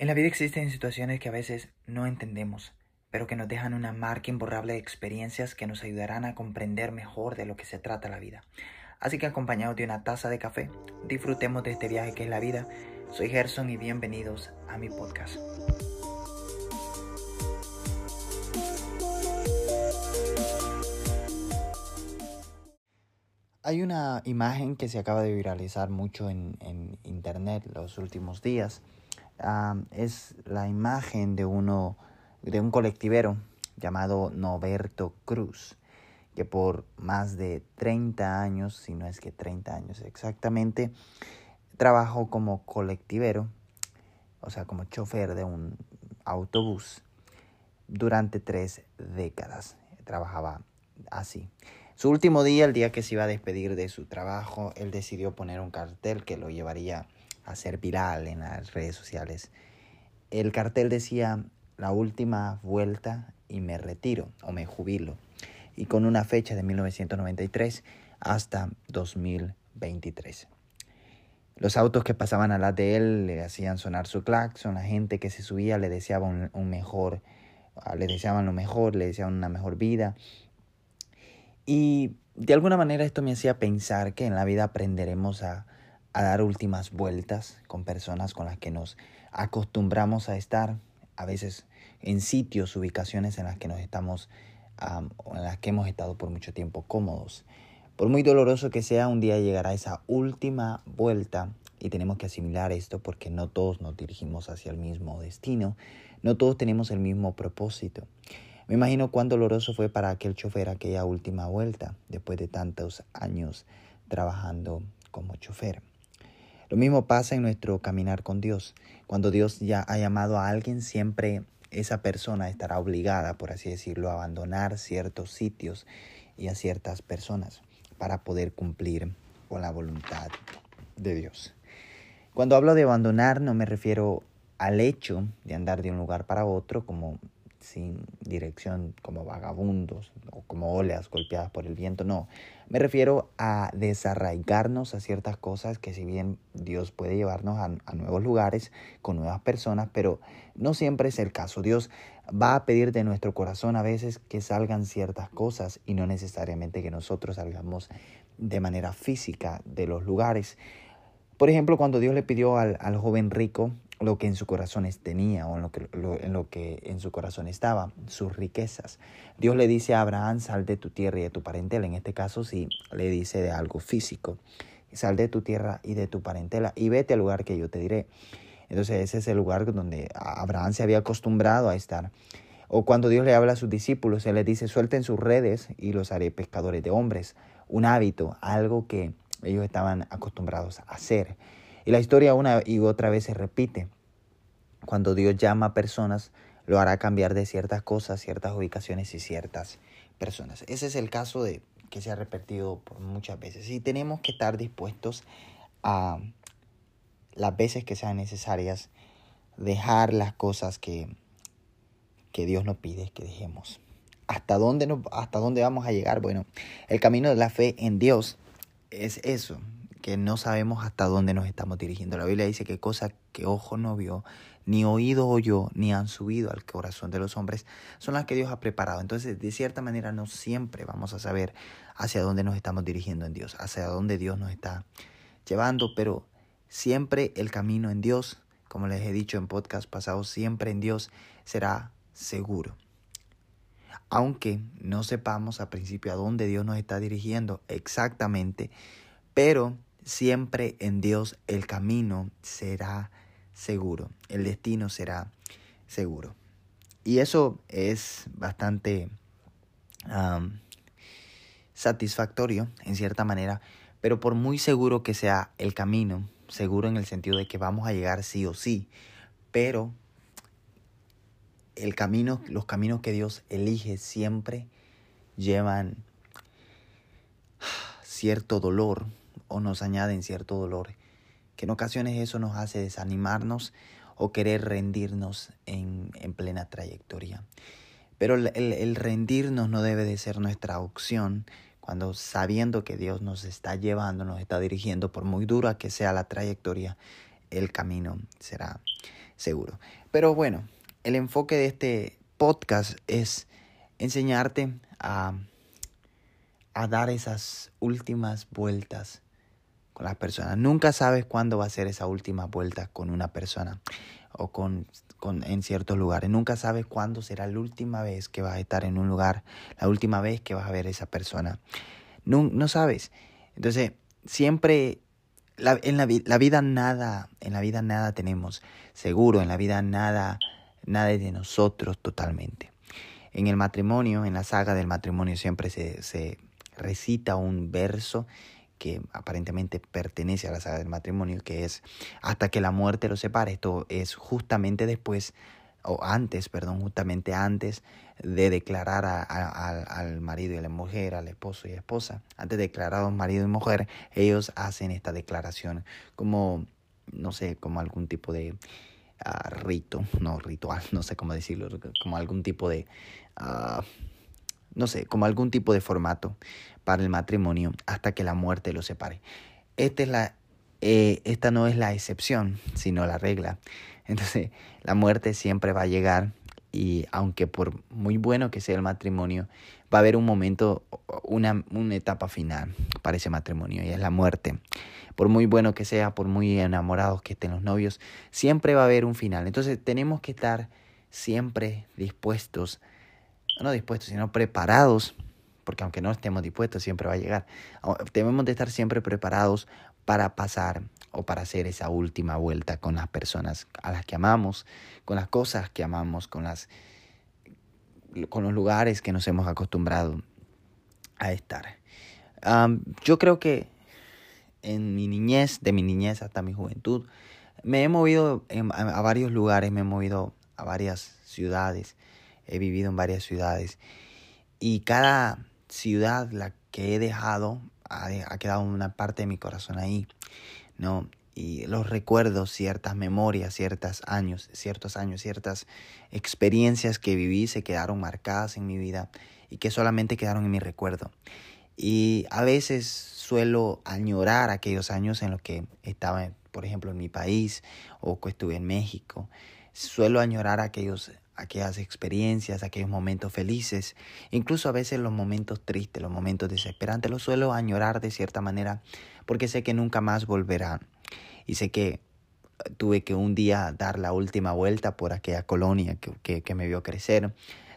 En la vida existen situaciones que a veces no entendemos, pero que nos dejan una marca imborrable de experiencias que nos ayudarán a comprender mejor de lo que se trata la vida. Así que acompañados de una taza de café, disfrutemos de este viaje que es la vida. Soy Gerson y bienvenidos a mi podcast. Hay una imagen que se acaba de viralizar mucho en, en internet los últimos días es la imagen de uno, de un colectivero llamado Noberto Cruz, que por más de 30 años, si no es que 30 años exactamente, trabajó como colectivero, o sea, como chofer de un autobús durante tres décadas. Trabajaba así. Su último día, el día que se iba a despedir de su trabajo, él decidió poner un cartel que lo llevaría a ser viral en las redes sociales. El cartel decía la última vuelta y me retiro o me jubilo. Y con una fecha de 1993 hasta 2023. Los autos que pasaban al lado de él le hacían sonar su claxon, la gente que se subía le deseaba un, mejor, ah, le deseaban lo mejor, le deseaban una mejor vida. Y de alguna manera esto me hacía pensar que en la vida aprenderemos a, a dar últimas vueltas con personas con las que nos acostumbramos a estar, a veces en sitios, ubicaciones en las que nos estamos, en las que hemos estado por mucho tiempo cómodos. Por muy doloroso que sea, un día llegará esa última vuelta y tenemos que asimilar esto porque no todos nos dirigimos hacia el mismo destino, no todos tenemos el mismo propósito. Me imagino cuán doloroso fue para aquel chofer aquella última vuelta, después de tantos años trabajando como chofer. Lo mismo pasa en nuestro caminar con Dios. Cuando Dios ya ha llamado a alguien, siempre esa persona estará obligada, por así decirlo, a abandonar ciertos sitios y a ciertas personas para poder cumplir con la voluntad de Dios. Cuando hablo de abandonar no me refiero al hecho de andar de un lugar para otro como sin dirección como vagabundos o como olas golpeadas por el viento, no. Me refiero a desarraigarnos a ciertas cosas que si bien Dios puede llevarnos a, nuevos lugares con nuevas personas, pero no siempre es el caso. Dios va a pedir de nuestro corazón a veces que salgan ciertas cosas y no necesariamente que nosotros salgamos de manera física de los lugares. Por ejemplo, cuando Dios le pidió al, al joven rico lo que en su corazón tenía o en lo, que, en lo que en su corazón estaba, sus riquezas. Dios le dice a Abraham, sal de tu tierra y de tu parentela. En este caso sí le dice de algo físico. Sal de tu tierra y de tu parentela y vete al lugar que yo te diré. Entonces ese es el lugar donde Abraham se había acostumbrado a estar. O cuando Dios le habla a sus discípulos, Él les dice, suelten sus redes y los haré pescadores de hombres. Un hábito, algo que ellos estaban acostumbrados a hacer. Y la historia una y otra vez se repite. Cuando Dios llama a personas, lo hará cambiar de ciertas cosas, ciertas ubicaciones y ciertas personas. Ese es el caso de que se ha repetido muchas veces. Y tenemos que estar dispuestos a las veces que sean necesarias dejar las cosas que, que Dios nos pide que dejemos. ¿Hasta dónde, ¿Hasta dónde vamos a llegar? Bueno, el camino de la fe en Dios es eso, que no sabemos hasta dónde nos estamos dirigiendo. La Biblia dice que cosas que ojo no vio, ni oído oyó, ni han subido al corazón de los hombres, son las que Dios ha preparado. Entonces, de cierta manera, no siempre vamos a saber hacia dónde nos estamos dirigiendo en Dios, hacia dónde Dios nos está llevando, pero siempre el camino en Dios, como les he dicho en podcast pasados, siempre en Dios será seguro. Aunque no sepamos a principio a dónde Dios nos está dirigiendo exactamente, pero siempre en Dios el camino será seguro, el destino será seguro. Y eso es bastante satisfactorio en cierta manera, pero por muy seguro que sea el camino, seguro en el sentido de que vamos a llegar sí o sí, pero el camino, los caminos que Dios elige siempre llevan cierto dolor, o nos añaden cierto dolor, que en ocasiones eso nos hace desanimarnos o querer rendirnos en, en plena trayectoria. Pero el, el, rendirnos no debe de ser nuestra opción cuando sabiendo que Dios nos está llevando, nos está dirigiendo, por muy dura que sea la trayectoria, el camino será seguro. Pero bueno, el enfoque de este podcast es enseñarte a, a dar esas últimas vueltas las personas. Nunca sabes cuándo va a ser esa última vuelta con una persona o con, con, en ciertos lugares. Nunca sabes cuándo será la última vez que vas a estar en un lugar, la última vez que vas a ver a esa persona. No, no sabes. Entonces, siempre la, en la, la, vida nada, en la vida nada tenemos seguro, en la vida nada, nada es de nosotros totalmente. En el matrimonio, en la saga del matrimonio siempre se, se recita un verso que aparentemente pertenece a la saga del matrimonio, que es hasta que la muerte los separe. Esto es justamente después, o antes, perdón, justamente antes de declarar a, al marido y a la mujer, al esposo y esposa. Antes de declarar a marido y mujer, ellos hacen esta declaración como, no sé, como algún tipo de uh, rito, no ritual, no sé cómo decirlo, como algún tipo de... Uh, no sé, como algún tipo de formato para el matrimonio hasta que la muerte los separe. Esta, es la, eh, esta no es la excepción, sino la regla. Entonces, la muerte siempre va a llegar y aunque por muy bueno que sea el matrimonio, va a haber un momento, una, una etapa final para ese matrimonio y es la muerte. Por muy bueno que sea, por muy enamorados que estén los novios, siempre va a haber un final. Entonces tenemos que estar siempre dispuestos, no dispuestos, sino preparados porque aunque no estemos dispuestos, siempre va a llegar. Debemos de estar siempre preparados para pasar o para hacer esa última vuelta con las personas a las que amamos, con las cosas que amamos, con, las, con los lugares que nos hemos acostumbrado a estar. yo creo que en mi niñez, de mi niñez hasta mi juventud, me he movido a varios lugares, me he movido a varias ciudades, he vivido en varias ciudades y cada ciudad, la que he dejado, ha, quedado una parte de mi corazón ahí, ¿no? Y los recuerdos, ciertas memorias, ciertos años, ciertos años, ciertas experiencias que viví se quedaron marcadas en mi vida y que solamente quedaron en mi recuerdo. Y a veces suelo añorar aquellos años en los que estaba, por ejemplo, en mi país o que estuve en México. Suelo añorar aquellos aquellas experiencias, aquellos momentos felices, incluso a veces los momentos tristes, los momentos desesperantes, los suelo añorar de cierta manera porque sé que nunca más volverán. Y sé que tuve que un día dar la última vuelta por aquella colonia que, que, me vio crecer.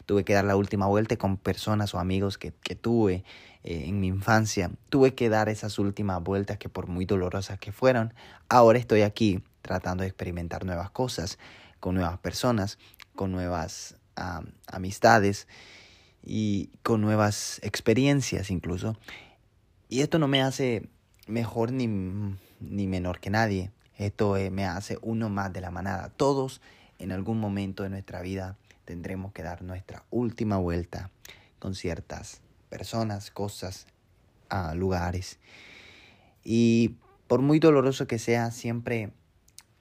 Tuve que dar la última vuelta con personas o amigos que, que tuve eh, en mi infancia. Tuve que dar esas últimas vueltas que por muy dolorosas que fueron, ahora estoy aquí tratando de experimentar nuevas cosas con nuevas personas con nuevas amistades y con nuevas experiencias incluso. Y esto no me hace mejor ni, ni menor que nadie. Esto eh, me hace uno más de la manada. Todos en algún momento de nuestra vida tendremos que dar nuestra última vuelta con ciertas personas, cosas, lugares. Y por muy doloroso que sea, siempre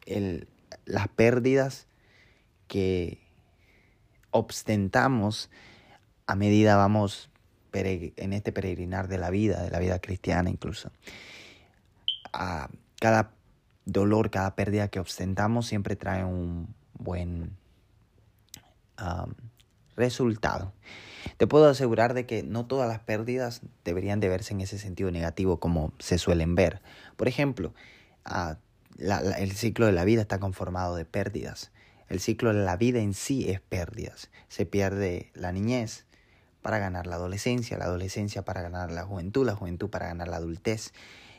el, las pérdidas que ostentamos a medida vamos en este peregrinar de la vida, de la vida cristiana incluso. A cada dolor, cada pérdida que ostentamos siempre trae un buen resultado. Te puedo asegurar de que no todas las pérdidas deberían de verse en ese sentido negativo como se suelen ver. Por ejemplo, el ciclo de la vida está conformado de pérdidas. El ciclo de la vida en sí es pérdidas. Se pierde la niñez para ganar la adolescencia, la adolescencia para ganar la juventud, la juventud para ganar la adultez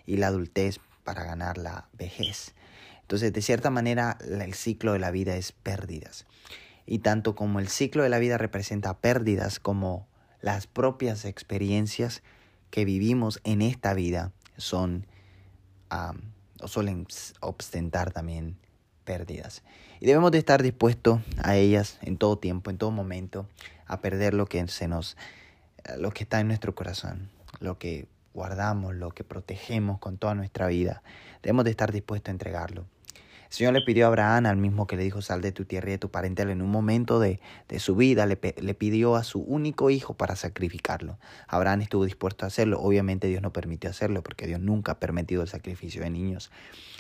y la adultez para ganar la vejez. Entonces, de cierta manera, el ciclo de la vida es pérdidas. Y tanto como el ciclo de la vida representa pérdidas, como las propias experiencias que vivimos en esta vida son o suelen ostentar también pérdidas. Y debemos de estar dispuestos a ellas en todo tiempo, en todo momento, a perder lo que se nos, lo que está en nuestro corazón, lo que guardamos, lo que protegemos con toda nuestra vida. Debemos de estar dispuestos a entregarlo. El Señor le pidió a Abraham, al mismo que le dijo, sal de tu tierra y de tu parentela, en un momento de, de su vida, le, le, pidió a su único hijo para sacrificarlo. Abraham estuvo dispuesto a hacerlo. Obviamente Dios no permitió hacerlo, porque Dios nunca ha permitido el sacrificio de niños.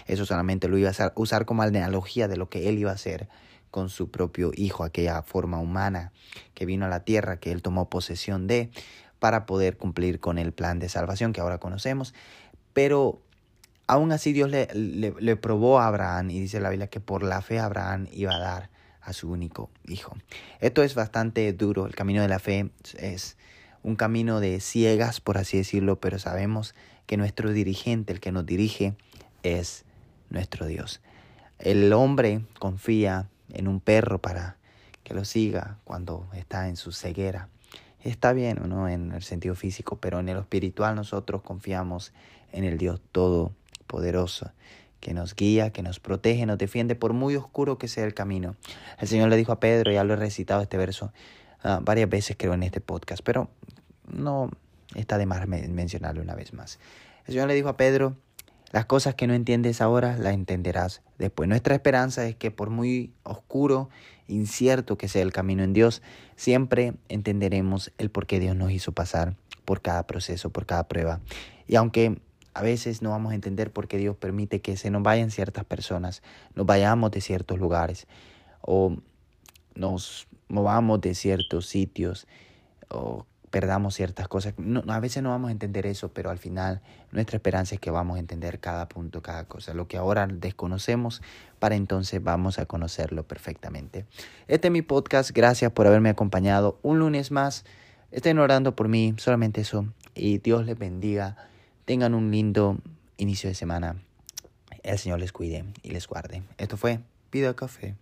Eso solamente lo iba a usar como analogía de lo que él iba a hacer con su propio hijo, aquella forma humana que vino a la tierra, que él tomó posesión de, para poder cumplir con el plan de salvación que ahora conocemos. Pero aún así Dios le, probó a Abraham y dice la Biblia que por la fe Abraham iba a dar a su único hijo. Esto es bastante duro, el camino de la fe es un camino de ciegas, por así decirlo, pero sabemos que nuestro dirigente, el que nos dirige, es nuestro Dios. El hombre confía en un perro para que lo siga cuando está en su ceguera. Está bien, ¿no? En el sentido físico, pero en el espiritual nosotros confiamos en el Dios Todopoderoso, que nos guía, que nos protege, nos defiende por muy oscuro que sea el camino. El Señor le dijo a Pedro, ya lo he recitado este verso ah, varias veces creo en este podcast, pero no está de más mencionarlo una vez más. El Señor le dijo a Pedro, las cosas que no entiendes ahora las entenderás después. Nuestra esperanza es que por muy oscuro, incierto que sea el camino en Dios, siempre entenderemos el por qué Dios nos hizo pasar por cada proceso, por cada prueba. Y aunque a veces no vamos a entender por qué Dios permite que se nos vayan ciertas personas, nos vayamos de ciertos lugares o nos movamos de ciertos sitios o perdamos ciertas cosas. No, a veces no vamos a entender eso, pero al final nuestra esperanza es que vamos a entender cada punto, cada cosa. Lo que ahora desconocemos, para entonces vamos a conocerlo perfectamente. Este es mi podcast. Gracias por haberme acompañado un lunes más. Estén orando por mí, solamente eso. Y Dios les bendiga. Tengan un lindo inicio de semana. El Señor les cuide y les guarde. Esto fue Vida Café.